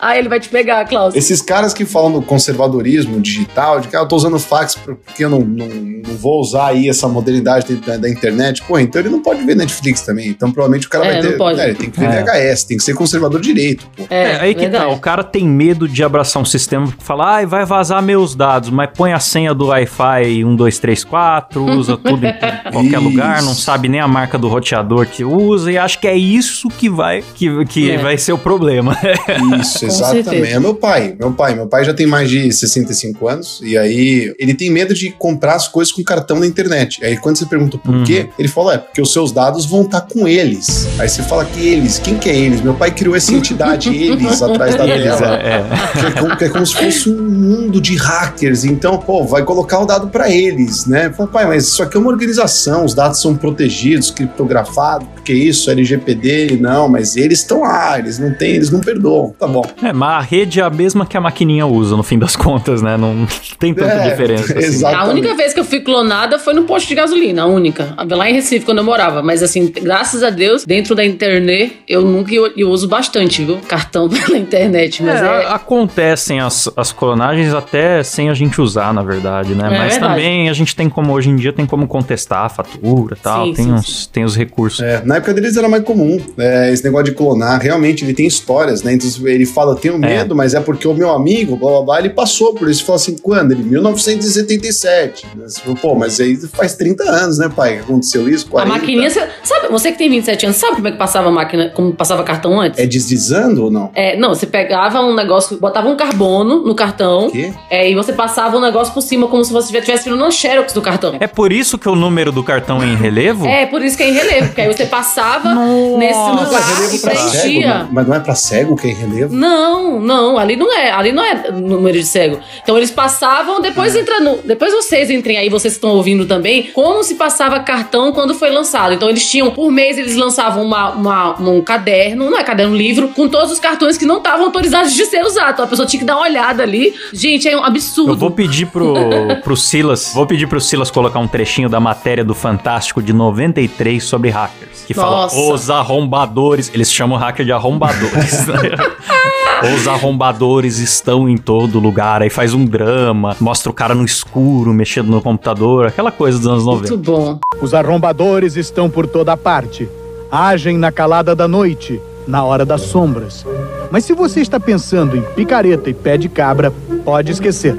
Speaker 2: Ah, ele vai te pegar, Klaus.
Speaker 3: Esses caras que falam do conservadorismo digital, de que ah, eu tô usando fax porque eu não, não, não vou usar aí essa modernidade da, da internet, pô, então ele não pode ver Netflix também. Então provavelmente o cara
Speaker 2: É,
Speaker 3: vai
Speaker 2: não
Speaker 3: ter.
Speaker 2: pode.
Speaker 3: É, ele tem que ver
Speaker 1: É.
Speaker 3: VHS, tem que ser conservador direito, pô.
Speaker 2: É,
Speaker 1: É, aí que
Speaker 2: verdade.
Speaker 1: tá, o cara tem medo de abraçar um sistema que fala, ai, vai vazar meus dados, mas põe a senha do Wi-Fi 1234, usa tudo em qualquer
Speaker 3: Isso.
Speaker 1: lugar, não sabe nem a marca do roteador que usa, e acho que é isso que vai, que, que
Speaker 2: É.
Speaker 1: vai ser o problema.
Speaker 3: Isso, exatamente. É meu pai. Meu pai. Meu pai já tem mais de 65 anos. E aí ele tem medo de comprar as coisas com cartão na internet. Aí quando você pergunta por
Speaker 1: Uhum.
Speaker 3: quê, ele fala: é porque os seus dados vão estar com eles. Aí você fala que eles, quem que é eles? Meu pai criou essa entidade, eles, atrás da
Speaker 1: Eles,
Speaker 3: tela.
Speaker 1: é, é.
Speaker 3: Que é, como, que é como se fosse um mundo de hackers. Então, pô, vai colocar o dado pra eles, né? Fala, pai, mas isso aqui é uma organização, os dados são protegidos, criptografados, porque isso, LGPD, não, mas eles estão lá, eles não têm, eles não perdoam. Tá bom.
Speaker 1: É, mas a rede é a mesma que a maquininha usa, no fim das contas, né? Não tem tanta
Speaker 3: É,
Speaker 1: diferença. assim.
Speaker 2: A única vez que eu fui clonada foi no posto de gasolina, a única. Lá em Recife, quando eu morava. Mas assim, graças a Deus, dentro da internet, eu nunca eu, eu uso bastante, viu? Cartão pela internet. Mas
Speaker 1: É,
Speaker 2: é.
Speaker 1: acontecem as, as clonagens até sem a gente usar, na verdade, né?
Speaker 2: É
Speaker 1: Mas
Speaker 2: verdade.
Speaker 1: também a gente tem como, hoje em dia, tem como contestar a fatura e tal,
Speaker 2: Sim,
Speaker 1: tem,
Speaker 2: sim,
Speaker 1: uns, tem os recursos.
Speaker 3: É, na época deles era mais comum. É, esse negócio de clonar, realmente, ele tem histórias né? Então ele fala, tenho medo, mas é porque o meu amigo, blá blá blá, ele passou por isso. Ele fala assim, quando? Ele, 1977. Né? Fala, Pô, mas aí faz 30 anos, né, pai? que Aconteceu isso, 40.
Speaker 2: A maquininha, você, sabe, você que tem 27 anos, sabe como é que passava a máquina, como passava cartão antes?
Speaker 3: É deslizando ou não?
Speaker 2: É, não, você pegava um negócio, botava um carbono no cartão,
Speaker 3: O
Speaker 2: é, e você passava um negócio por cima, como se você estivesse tirando uma xerox do cartão.
Speaker 1: É por isso que o número do cartão é em relevo?
Speaker 2: É, por isso que é em relevo, porque aí você passava nesse
Speaker 3: Mas
Speaker 2: lugar
Speaker 3: é
Speaker 2: e
Speaker 3: cego,
Speaker 2: preenchia.
Speaker 3: não- mas não é pra cego que é em relevo?
Speaker 2: Não, não, ali não é, ali não é número de cego. Então eles passavam, depois
Speaker 3: Ah.
Speaker 2: entra no, depois vocês entrem aí, vocês estão ouvindo também, como se passava cartão quando foi lançado. Então eles tinham, por mês eles lançavam uma, uma- um caderno, não é caderno, um livro, com todos os cartões que não estavam autorizados de ser usados. Então a pessoa tinha que dar uma olhada ali. Gente, é um absurdo.
Speaker 1: Eu vou pedir pro, pro Silas, vou pedir pro Silas colocar um trechinho da matéria do Fantástico de 93 sobre hackers. Que
Speaker 2: Nossa.
Speaker 1: fala, os arrombadores, eles chamam hacker de arrombadores, né? Os arrombadores estão em todo lugar, aí faz um drama, mostra o cara no escuro, mexendo no computador, aquela coisa dos anos 90.
Speaker 2: Muito bom.
Speaker 6: Os arrombadores estão por toda parte. Agem na calada da noite, na hora das sombras. Mas se você está pensando em picareta e pé de cabra, pode esquecer.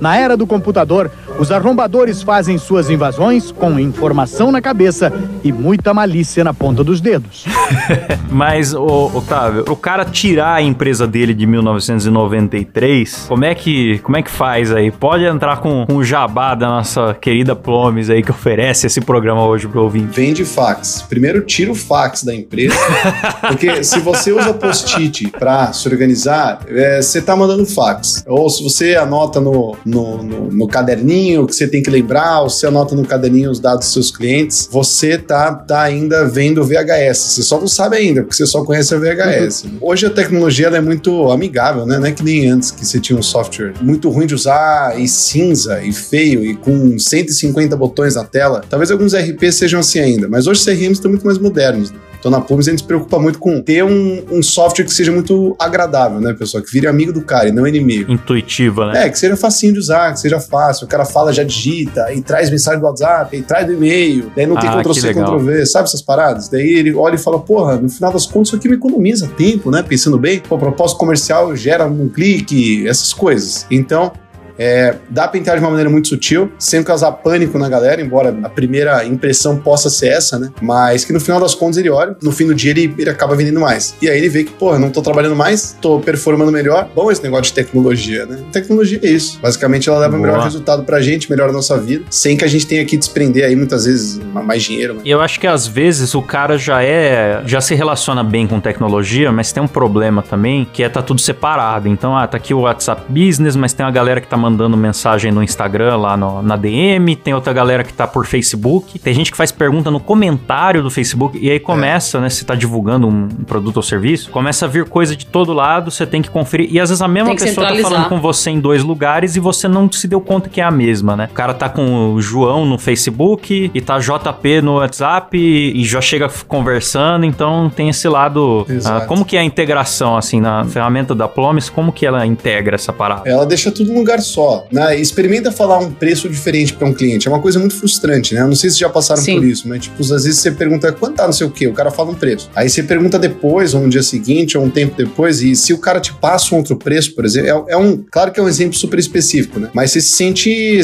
Speaker 6: Na era do computador, os arrombadores fazem suas invasões com informação na cabeça e muita malícia na ponta dos dedos.
Speaker 1: Mas, ô, Otávio, o cara tirar a empresa dele de 1993, como é que, como é que faz aí? Pode entrar com, com o jabá da nossa querida Plomes aí que oferece esse programa hoje pro ouvinte.
Speaker 3: Vende fax. Primeiro tira o fax da empresa, porque se você usa post-it pra se organizar, é, você tá mandando fax. Ou se você anota no, no, no- no caderninho que você tem que lembrar, ou você anota no caderninho os dados dos seus clientes, você tá, tá ainda vendo VHS. Você só não sabe ainda, porque você só conhece a VHS. né? Hoje a tecnologia é muito amigável, né? Não é que nem antes que você tinha um software muito ruim de usar e cinza e feio e com 150 botões na tela. Talvez alguns RPs sejam assim ainda, mas hoje os CRMs estão muito mais modernos. né? Então na Plumes a gente se preocupa muito com ter um, um software que seja muito agradável, né, pessoal? Que vire amigo do cara e não inimigo.
Speaker 1: Intuitiva, né?
Speaker 3: É, que seja facinho de usar, que seja fácil. O cara fala, já digita, e traz mensagem do WhatsApp, e traz do e-mail, daí não tem
Speaker 1: Ah,
Speaker 3: Ctrl
Speaker 1: que
Speaker 3: C,
Speaker 1: legal.
Speaker 3: Ctrl V, sabe essas paradas? Daí ele olha e fala, porra, no final das contas isso aqui me economiza tempo, né? Pensando bem, pô, propósito comercial gera um clique, essas coisas. Então, é, dá pra entrar de uma maneira muito sutil, sem causar pânico na galera, embora a primeira impressão possa ser essa, né? Mas que no final das contas ele olha, no fim do dia ele, ele acaba vendendo mais. E aí ele vê que, porra, não tô trabalhando mais, tô performando melhor. Bom esse negócio de tecnologia, né? Tecnologia é isso. Basicamente ela leva
Speaker 1: Boa.
Speaker 3: melhor resultado pra gente, melhora a nossa vida, sem que a gente tenha que desprender aí muitas vezes mais dinheiro, né?
Speaker 1: E eu acho que às vezes o cara já é. já se relaciona bem com tecnologia, mas tem um problema também, que é tá tudo separado. Então, ah, tá aqui o WhatsApp Business, mas tem uma galera que tá mandando mensagem no Instagram lá no- na DM, tem outra galera que tá por Facebook, tem gente que faz pergunta no comentário do Facebook, e aí começa, né? Se tá divulgando um produto ou serviço, começa a vir coisa de todo lado, você tem que conferir. E às vezes a mesma pessoa tá falando com você em dois lugares e você não se deu conta que é a mesma, né? O cara tá com o João no Facebook e tá JP no WhatsApp e, e já chega conversando, então tem esse lado.
Speaker 3: Exato.
Speaker 1: ah, como que é a integração, assim, na ferramenta da Plomes, como que ela integra essa parada?
Speaker 3: Ela deixa tudo num lugar só, né? Experimenta falar um preço diferente pra um cliente. É uma coisa muito frustrante, né? Eu não sei se já passaram
Speaker 2: Sim.
Speaker 3: por isso, mas tipo, às vezes você pergunta quanto tá não sei o quê, o cara fala um preço. Aí você pergunta depois, ou no dia seguinte, ou um tempo depois, e se o cara te passa um outro preço, por exemplo, é, é um. Claro que é um exemplo super específico, né? Mas você se sente.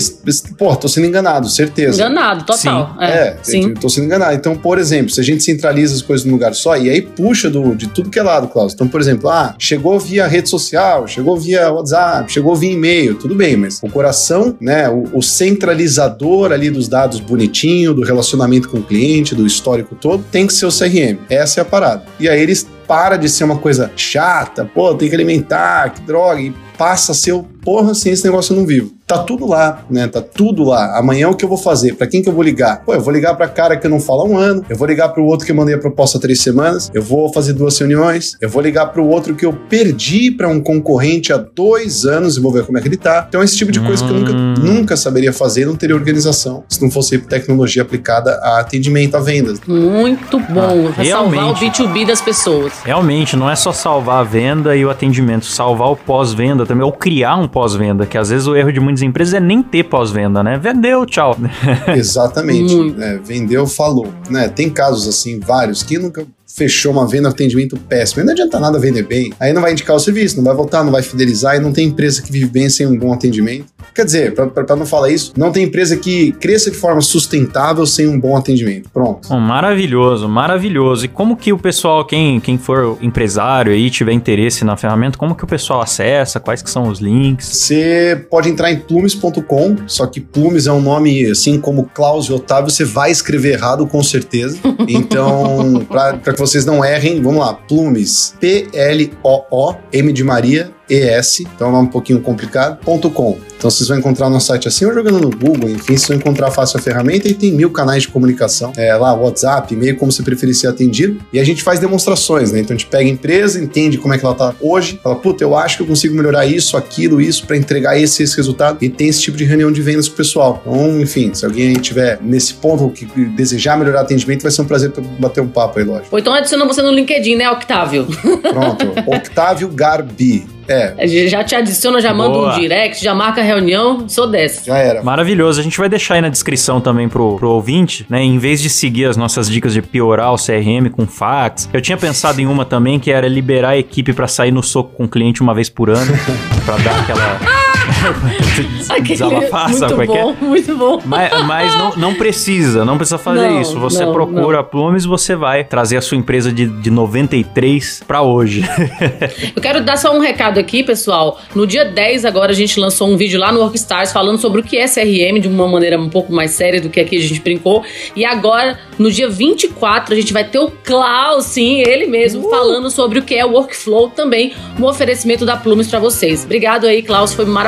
Speaker 3: Pô, tô sendo enganado, certeza.
Speaker 2: Enganado, total.
Speaker 3: É,
Speaker 2: É, sim.
Speaker 3: tô sendo enganado. Então, por exemplo, se a gente centraliza as coisas num lugar só, e aí puxa do, de tudo que é lado, Klaus. Então, por exemplo, ah, chegou via rede social, chegou via WhatsApp, chegou via e-mail, tudo bem, mas o coração, né, o, o centralizador ali dos dados bonitinho, do relacionamento com o cliente, do histórico todo, tem que ser o CRM. Essa é a parada. E aí eles para de ser uma coisa chata, pô, tem que alimentar, que droga, e passa a ser o porra, sem esse negócio eu não vivo. Tá tudo lá, né? Tá tudo lá. Amanhã o que eu vou fazer? Pra quem que eu vou ligar? Pô, eu vou ligar pra cara que eu não falo há um ano, eu vou ligar pro outro que eu mandei a proposta há três semanas, eu vou fazer duas reuniões, eu vou ligar pro outro que eu perdi pra um concorrente há dois anos e vou ver como é que ele tá. Então, esse tipo de coisa que eu nunca,
Speaker 1: Hum.
Speaker 3: nunca saberia fazer, não teria organização se não fosse tecnologia aplicada a atendimento, a vendas.
Speaker 2: Muito bom.
Speaker 1: Ah,
Speaker 2: Vai salvar o
Speaker 1: realmente.
Speaker 2: B2B das pessoas.
Speaker 1: Realmente, não é só salvar a venda e o atendimento, salvar o pós-venda também, ou criar um pós-venda, que às vezes o erro de muitas empresas é nem ter pós-venda, né? Vendeu, tchau.
Speaker 3: Exatamente.
Speaker 2: Muito.
Speaker 3: né? vendeu, falou. Né? Tem casos assim, vários, que nunca fechou uma venda, atendimento péssimo. E não adianta nada vender bem. Aí não vai indicar o serviço, não vai voltar, não vai fidelizar, e não tem empresa que vive bem sem um bom atendimento. Quer dizer, para não falar isso, não tem empresa que cresça de forma sustentável sem um bom atendimento. Pronto.
Speaker 1: Bom, maravilhoso, maravilhoso. E como que o pessoal, quem, quem for empresário aí, tiver interesse na ferramenta, como que o pessoal acessa? Quais que são os links?
Speaker 3: Você pode entrar em plumes.com, só que Plumes é um nome assim como Klaus e Otávio, você vai escrever errado com certeza. Então, para que vocês não errem, vamos lá, Plumes, P-L-O-O, M de Maria, ES, então é um nome um pouquinho complicado, ponto .com. Então vocês vão encontrar no site assim ou jogando no Google, enfim, vocês vão encontrar fácil a ferramenta e tem mil canais de comunicação, é, lá, WhatsApp, e-mail, como você preferir ser atendido. E a gente faz demonstrações, né? Então a gente pega a empresa, entende como é que ela tá hoje, fala, puta, eu acho que eu consigo melhorar isso, aquilo, isso, para entregar esse, esse resultado. E tem esse tipo de reunião de vendas com o pessoal. Então, enfim, se alguém tiver nesse ponto que desejar melhorar atendimento, vai ser um prazer bater um papo aí, lógico.
Speaker 2: Ou então adiciona você no LinkedIn, né, Octávio?
Speaker 3: Pronto. Octávio Garbi. É.
Speaker 2: Já te adiciona, já manda
Speaker 1: Boa.
Speaker 2: um direct, já marca a reunião, sou dessa.
Speaker 3: Já era.
Speaker 1: Maravilhoso. A gente vai deixar aí na descrição também pro, pro ouvinte, né? Em vez de seguir as nossas dicas de piorar o CRM com fax, eu tinha pensado em uma também que era liberar a equipe pra sair no soco com o cliente uma vez por ano, pra dar aquela. Desabafar, sabe como é que é?
Speaker 2: bom, muito bom.
Speaker 1: Mas, mas não, não precisa, não precisa fazer
Speaker 2: Não,
Speaker 1: isso. Você
Speaker 2: não,
Speaker 1: procura a Plumes, você vai trazer a sua empresa de, de 93 pra hoje.
Speaker 2: Eu quero dar só um recado aqui, pessoal. No dia 10 agora a gente lançou um vídeo lá no Workstars falando sobre o que é CRM de uma maneira um pouco mais séria do que aqui a gente brincou. E agora, no dia 24, a gente vai ter o Klaus, sim, ele mesmo, falando sobre o que é o workflow também, um oferecimento da Plumes pra vocês. Obrigado aí, Klaus, foi maravilhoso.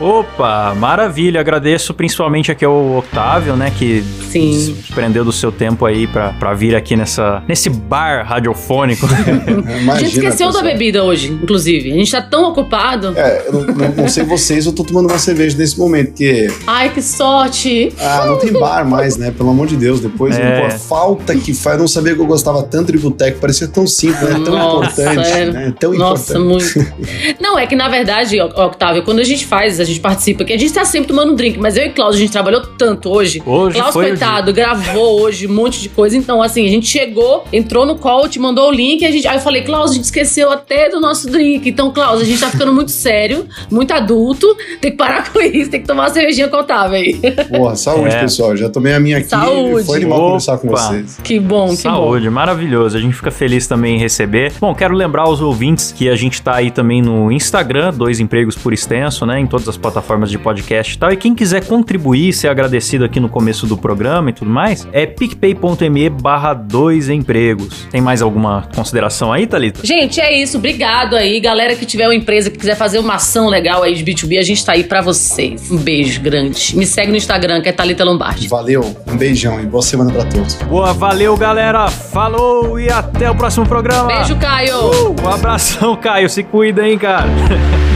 Speaker 1: Opa, maravilha. Agradeço principalmente aqui ao Octávio, né, que
Speaker 2: Sim.
Speaker 1: se prendeu do seu tempo aí pra, pra vir aqui nessa, nesse bar radiofônico.
Speaker 3: Imagina,
Speaker 2: a gente esqueceu da
Speaker 3: pessoal.
Speaker 2: bebida hoje, inclusive. A gente tá tão ocupado.
Speaker 3: É, eu não, não- sei vocês, eu tô tomando uma cerveja nesse momento, porque
Speaker 2: Ai, que sorte!
Speaker 3: ah, não tem bar mais, né? Pelo amor de Deus. Depois,
Speaker 1: É.
Speaker 3: a falta que faz, eu não sabia que eu gostava tanto de boteco, parecia tão simples, né? Tão
Speaker 2: Nossa,
Speaker 3: importante,
Speaker 2: é.
Speaker 3: né? Tão
Speaker 2: Nossa,
Speaker 3: importante.
Speaker 2: muito. Não, é que na verdade, Oc- Octávio, quando a gente faz, a gente participa, que a gente tá sempre tomando um drink, mas eu e Klaus, a gente trabalhou tanto hoje.
Speaker 1: Hoje
Speaker 2: Klaus,
Speaker 1: foi
Speaker 2: coitado, gravou hoje um monte de coisa. Então, assim, a gente chegou, entrou no call, te mandou o link, a gente, aí eu falei, Klaus, a gente esqueceu até do nosso drink. Então, Klaus, a gente tá ficando muito sério, muito adulto, tem que parar com isso, tem que tomar uma cervejinha Otávio aí.
Speaker 3: Porra, saúde,
Speaker 1: É.
Speaker 3: pessoal. Já tomei a minha aqui.
Speaker 2: Saúde.
Speaker 3: Foi animal
Speaker 1: Opa.
Speaker 3: conversar com vocês.
Speaker 2: Que bom, que bom.
Speaker 1: Saúde, maravilhoso. A gente fica feliz também em receber. Bom, quero lembrar aos ouvintes que a gente tá aí também no Instagram, dois empregos por extenso, né? Em todas as plataformas de podcast e tal. E quem quiser contribuir, ser agradecido aqui no começo do programa e tudo mais, é picpay.me barra dois empregos. Tem mais alguma consideração aí, Thalita?
Speaker 2: Gente, é isso. Obrigado aí. Galera que tiver uma empresa que quiser fazer uma ação legal aí de B2B, a gente tá aí pra vocês. Um beijo grande. Me segue no Instagram, que é Thalita Lombardi.
Speaker 3: Valeu, um beijão e boa semana pra todos.
Speaker 1: Boa, valeu, galera. Falou e até o próximo programa.
Speaker 2: Beijo, Caio.
Speaker 1: Uh, um abração, Caio. Se cuida, hein, cara.